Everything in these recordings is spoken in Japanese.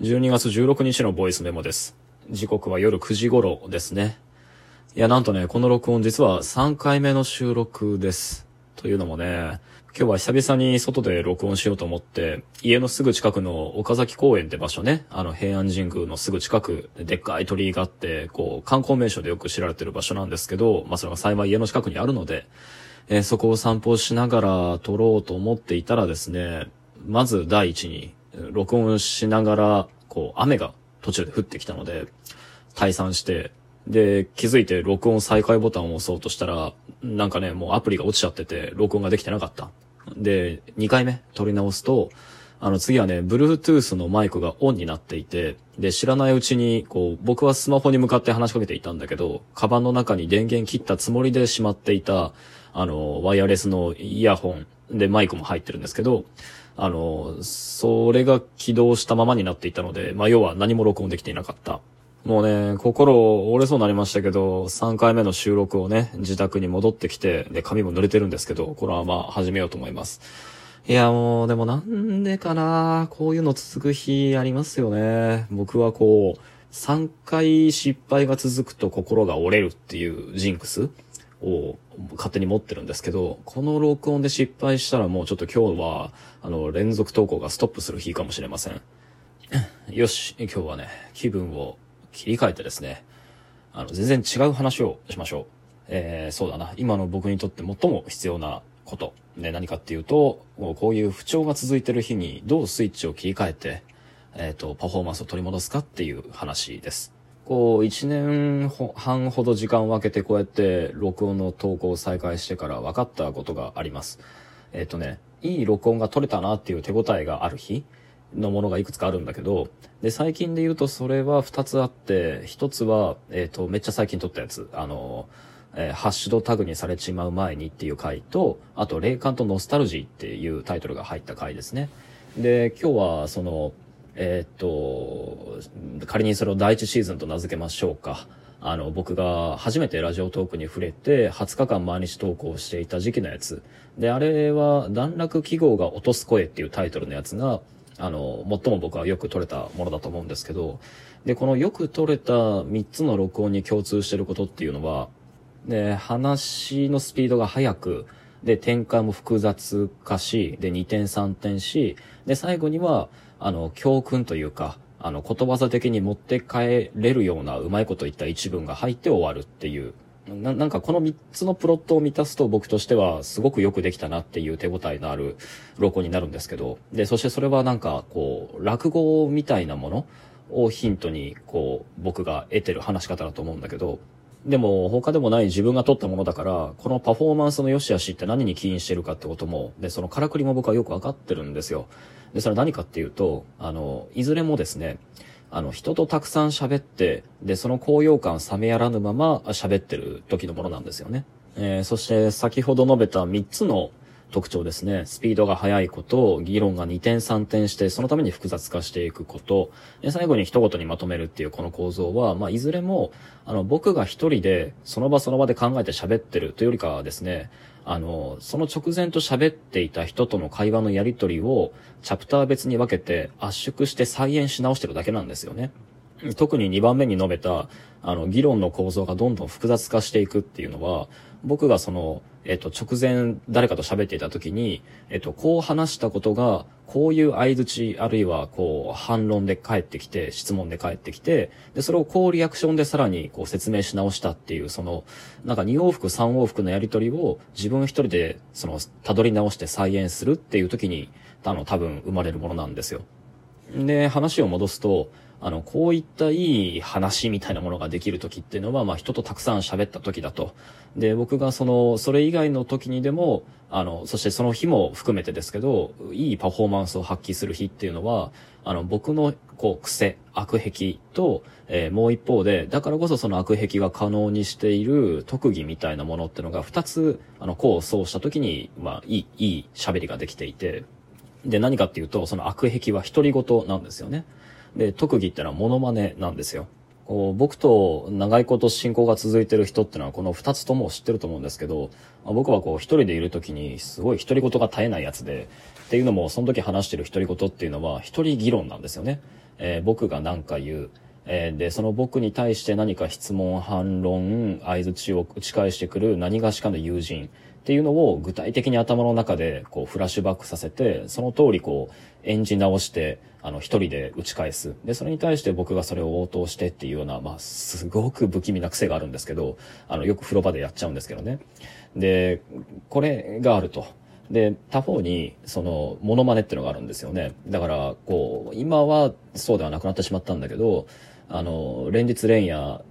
12月16日のボイスメモです。時刻は夜9時頃ですね。いや、なんとね、この録音実は3回目の収録です。というのもね、今日は久々に外で録音しようと思って、家のすぐ近くの岡崎公園って場所ね、あの平安神宮のすぐ近く、でっかい鳥居があって、こう、観光名所でよく知られてる場所なんですけど、まあそれが幸い家の近くにあるので、えーそこを散歩しながら撮ろうと思っていたらですね、まず第一に、録音しながら、こう、雨が途中で降ってきたので、退散して、で、気づいて録音再開ボタンを押そうとしたら、なんかね、もうアプリが落ちちゃってて、録音ができてなかった。で、2回目撮り直すと、あの次はね、Bluetooth のマイクがオンになっていて、で、知らないうちに、こう、僕はスマホに向かって話しかけていたんだけど、カバンの中に電源切ったつもりでしまっていた、あの、ワイヤレスのイヤホンでマイクも入ってるんですけど、あの、それが起動したままになっていたので、まあ、要は何も録音できていなかった。もうね、心折れそうになりましたけど、3回目の収録をね、自宅に戻ってきて、で、髪も濡れてるんですけど、これはまあ、始めようと思います。いや、もう、でもなんでかなこういうの続く日ありますよね。僕はこう、3回失敗が続くと心が折れるっていうジンクスを勝手に持ってるんですけど、この録音で失敗したらもうちょっと今日は、あの、連続投稿がストップする日かもしれません。よし、今日はね、気分を切り替えてですね、あの、全然違う話をしましょう。えー、そうだな。今の僕にとって最も必要なこと。ね、何かっていうと、もうこういう不調が続いてる日にどうスイッチを切り替えて、えっ、と、パフォーマンスを取り戻すかっていう話です。こう、一年半ほど時間を空けてこうやって録音の投稿を再開してから分かったことがあります。えっ、とね、いい録音が取れたなっていう手応えがある日のものがいくつかあるんだけど、で、最近で言うとそれは二つあって、一つは、えっ、と、めっちゃ最近撮ったやつ、あの、えーハッシュドタグにされちまう前にっていう回と、あと、霊感とノスタルジーっていうタイトルが入った回ですね。で、今日はその、えっと、仮にそれを第一シーズンと名付けましょうか。あの、僕が初めてラジオトークに触れて、20日間毎日投稿していた時期のやつ。で、あれは、段落記号が落とす声っていうタイトルのやつが、あの、最も僕はよく撮れたものだと思うんですけど、で、このよく撮れた3つの録音に共通してることっていうのは、で、話のスピードが速く、で、展開も複雑化し、で、2点3点し、で、最後には、あの、教訓というか、あの、ことわざ的に持って帰れるようなうまいこと言った一文が入って終わるっていう。ななんかこの3つのプロットを満たすと僕としてはすごくよくできたなっていう手応えのある録音になるんですけど、で、そしてそれはなんかこう、落語みたいなものをヒントにこう、僕が得てる話し方だと思うんだけど、でも他でもない自分が撮ったものだから、このパフォーマンスの良し悪しって何に起因してるかってことも、で、そのからくりも僕はよくわかってるんですよ。で、それは何かっていうと、あの、いずれもですね、あの、人とたくさん喋って、で、その高揚感冷めやらぬまま喋ってる時のものなんですよね。えーそして先ほど述べた3つの特徴ですね。スピードが速いこと、議論が2点3点して、そのために複雑化していくこと、で最後に一言にまとめるっていうこの構造は、まあ、いずれも、あの、僕が一人で、その場その場で考えて喋ってるというよりかはですね、あの、その直前と喋っていた人との会話のやりとりを、チャプター別に分けて圧縮して再演し直してるだけなんですよね。特に2番目に述べた、あの、議論の構造がどんどん複雑化していくっていうのは、僕がその、えっと、直前誰かと喋っていた時に、えっと、こう話したことが、こういう相槌、あるいは、こう、反論で返ってきて、質問で返ってきて、で、それをこうリアクションでさらに、こう、説明し直したっていう、その、なんか2往復3往復のやりとりを、自分一人で、その、辿り直して再現するっていう時に、あの、多分生まれるものなんですよ。で、話を戻すと、あの、こういったいい話みたいなものができる時っていうのは、まあ人とたくさん喋った時だと。で、僕がその、それ以外の時にでも、あの、そしてその日も含めてですけど、いいパフォーマンスを発揮する日っていうのは、あの、僕の、こう、癖、悪癖と、えーもう一方で、だからこそその悪癖が可能にしている特技みたいなものっていうのが二つ、あの、こうそうした時に、まあ、いい、いい喋りができていて、で、何かっていうと、その悪癖は独り言なんですよね。で、特技ってのはモノマネなんですよ。こう僕と長いこと親交が続いてる人ってのはこの二つとも知ってると思うんですけど、まあ僕はこう一人でいる時にすごい独り言が絶えないやつで、っていうのもその時話してる独り言っていうのは一人議論なんですよね。えー、僕が何か言う。え、で、その僕に対して何か質問、反論、相槌を打ち返してくる何がしかの友人っていうのを具体的に頭の中でこうフラッシュバックさせて、その通りこう演じ直して、あの一人で打ち返す。で、それに対して僕がそれを応答してっていうような、まあ、すごく不気味な癖があるんですけど、あの、よく風呂場でやっちゃうんですけどね。で、これがあると。で、他方に、その、モノマネってのがあるんですよね。だから、こう、今はそうではなくなってしまったんだけど、あの、連日連夜、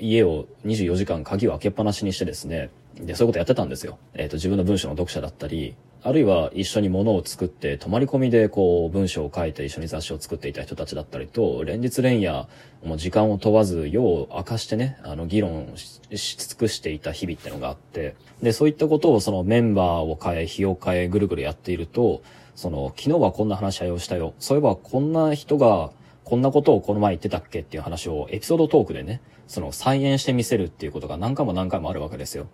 家を24時間鍵を開けっぱなしにしてですね、で、そういうことやってたんですよ。えっ、ー、と、自分の文章の読者だったり、あるいは一緒に物を作って、泊まり込みでこう、文章を書いて一緒に雑誌を作っていた人たちだったりと、連日連夜、もう時間を問わず、世を明かしてね、あの、議論し尽くしていた日々ってのがあって、で、そういったことをそのメンバーを変え、日を変え、ぐるぐるやっていると、その、昨日はこんな話し合いをしたよ。そういえばこんな人が、こんなことをこの前言ってたっけ？っていう話をエピソードトークでね、その再現してみせるっていうことが何回も何回もあるわけですよ。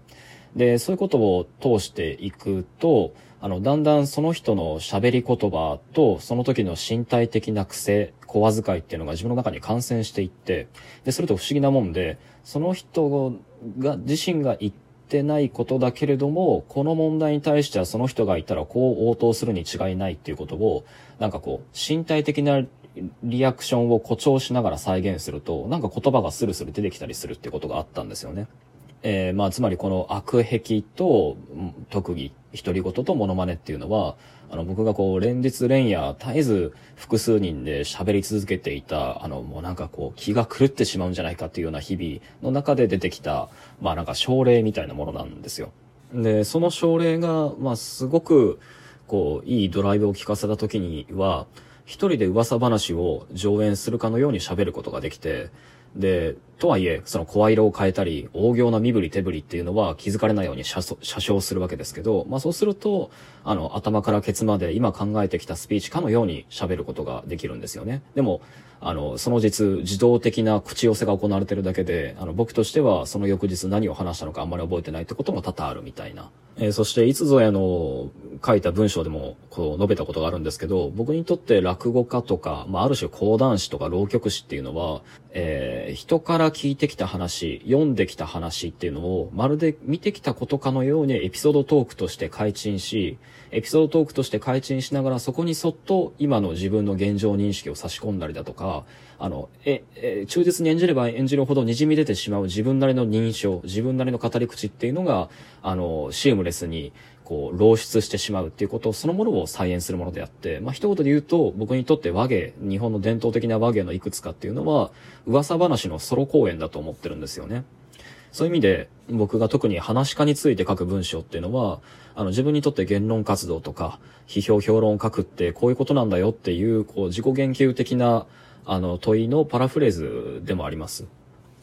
で、そういうことを通していくと、あの、だんだんその人の喋り言葉と、その時の身体的な癖、小遣いっていうのが自分の中に感染していって、で、それと不思議なもんで、その人が、自身が言ってないことだけれども、この問題に対してはその人がいたらこう応答するに違いないっていうことを、なんかこう、身体的なリアクションを誇張しながら再現すると、なんか言葉がスルスル出てきたりするってことがあったんですよね。えー、まあ、つまりこの悪癖と特技、独り言とモノマネっていうのは、あの、僕がこう、連日連夜絶えず複数人で喋り続けていた、あの、もうなんかこう、気が狂ってしまうんじゃないかっていうような日々の中で出てきた、まあなんか症例みたいなものなんですよ。で、その症例が、まあすごく、こう、いいドライブを聞かせた時には、一人で噂話を上演するかのように喋ることができて、で、とはいえ、その声色を変えたり、大行な身振り手振りっていうのは気づかれないように車掌するわけですけど、まあそうすると、あの、頭からケツまで今考えてきたスピーチかのように喋ることができるんですよね。でも、あの、その実、自動的な口寄せが行われてるだけで、あの、僕としてはその翌日何を話したのかあんまり覚えてないってことも多々あるみたいな。えー、そして、いつぞやの書いた文章でも、こう、述べたことがあるんですけど、僕にとって落語家とか、まあ、ある種講談師とか浪曲師っていうのは、えー、人から聞いてきた話、読んできた話っていうのを、まるで見てきたことかのようにエピソードトークとして開陳し、エピソードトークとして開陳しながら、そこにそっと今の自分の現状認識を差し込んだりだとか、あの、え、え、忠実に演じれば演じるほど滲み出てしまう自分なりの認証、自分なりの語り口っていうのが、あの、シームレスに、こう、漏出してしまうっていうことそのものを再現するものであって、まあ、一言で言うと、僕にとって和芸、日本の伝統的な和芸のいくつかっていうのは、噂話のソロ公演だと思ってるんですよね。そういう意味で、僕が特に話し家について書く文章っていうのは、あの、自分にとって言論活動とか、批評評論を書くってこういうことなんだよっていう、こう、自己言及的な、あの、問いのパラフレーズでもあります。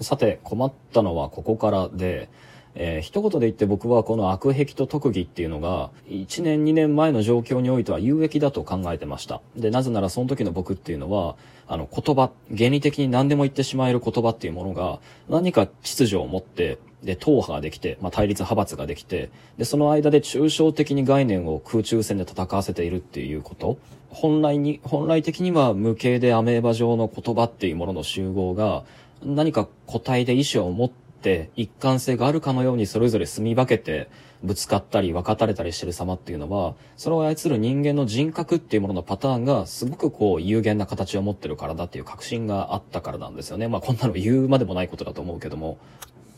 さて、困ったのはここからで、えー、一言で言って僕はこの悪癖と特技っていうのが、1年2年前の状況においては有益だと考えてました。で、なぜならその時の僕っていうのは、あの言葉、原理的に何でも言ってしまえる言葉っていうものが、何か秩序を持って、で、党派ができて、まあ、対立派閥ができて、で、その間で抽象的に概念を空中戦で戦わせているっていうこと。本来に、本来的には無形でアメーバ状の言葉っていうものの集合が、何か個体で意志を持って一貫性があるかのようにそれぞれ住み分けてぶつかったり分かたれたりしてる様っていうのは、それを操る人間の人格っていうもののパターンがすごくこう有限な形を持ってるからだっていう確信があったからなんですよね。まあこんなの言うまでもないことだと思うけども。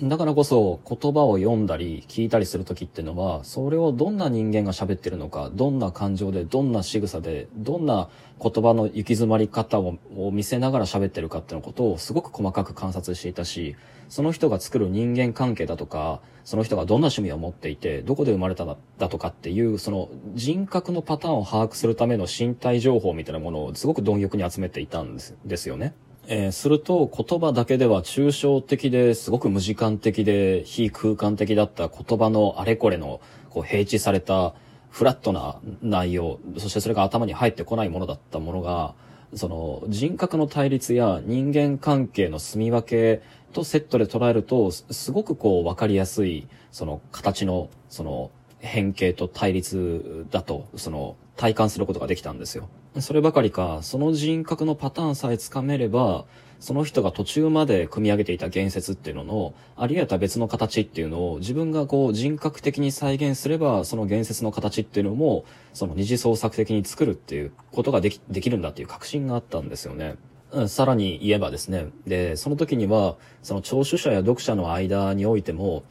だからこそ言葉を読んだり聞いたりするときっていうのは、それをどんな人間が喋ってるのか、どんな感情で、どんな仕草で、どんな言葉の行き詰まり方を見せながら喋ってるかっていうことをすごく細かく観察していたし、その人が作る人間関係だとか、その人がどんな趣味を持っていて、どこで生まれただとかっていう、その人格のパターンを把握するための身体情報みたいなものをすごく貪欲に集めていたんですよね。えー、すると言葉だけでは抽象的ですごく無時間的で非空間的だった言葉のあれこれのこう平地されたフラットな内容、そしてそれが頭に入ってこないものだったものが、その人格の対立や人間関係の住み分けとセットで捉えると、すごくこう分かりやすい、その形の、その変形と対立だと、その体感することができたんですよ。そればかりか、その人格のパターンさえつかめれば、その人が途中まで組み上げていた言説っていうのの、あり得た別の形っていうのを自分がこう人格的に再現すれば、その言説の形っていうのも、その二次創作的に作るっていうことができ、できるんだっていう確信があったんですよね。さらに言えばですね、で、その時には、その聴取者や読者の間においても、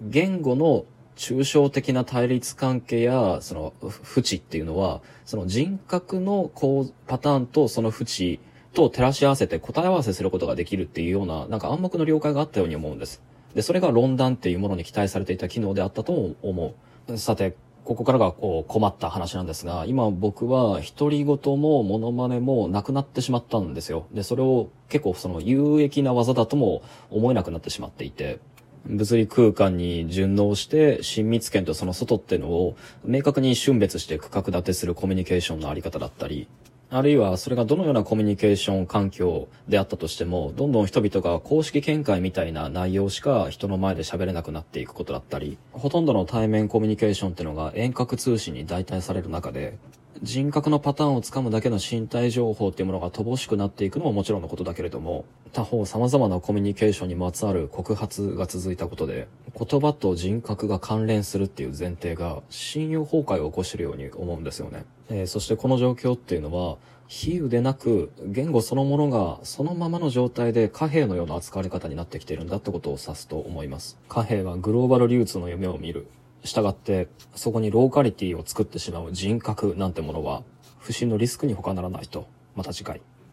言語の抽象的な対立関係や、その、不知っていうのは、その人格のこう、パターンとその不知と照らし合わせて答え合わせすることができるっていうような、なんか暗黙の了解があったように思うんです。で、それが論断っていうものに期待されていた機能であったと思う。さて、ここからがこう困った話なんですが、今僕は独り言もモノマネもなくなってしまったんですよ。で、それを結構その有益な技だとも思えなくなってしまっていて、物理空間に順応して親密圏とその外ってのを明確に瞬別して区画立てするコミュニケーションのあり方だったり、あるいはそれがどのようなコミュニケーション環境であったとしても、どんどん人々が公式見解みたいな内容しか人の前で喋れなくなっていくことだったり、ほとんどの対面コミュニケーションってのが遠隔通信に代替される中で、人格のパターンをつかむだけの身体情報っていうものが乏しくなっていくのももちろんのことだけれども、他方様々なコミュニケーションにまつわる告発が続いたことで、言葉と人格が関連するっていう前提が信用崩壊を起こしているように思うんですよね。えー、そしてこの状況っていうのは、比喩でなく、言語そのものがそのままの状態で貨幣のような扱われ方になってきているんだってことを指すと思います。貨幣はグローバル流通の夢を見る。従って、そこにローカリティを作ってしまう人格なんてものは、不審のリスクに他ならないと。また次回。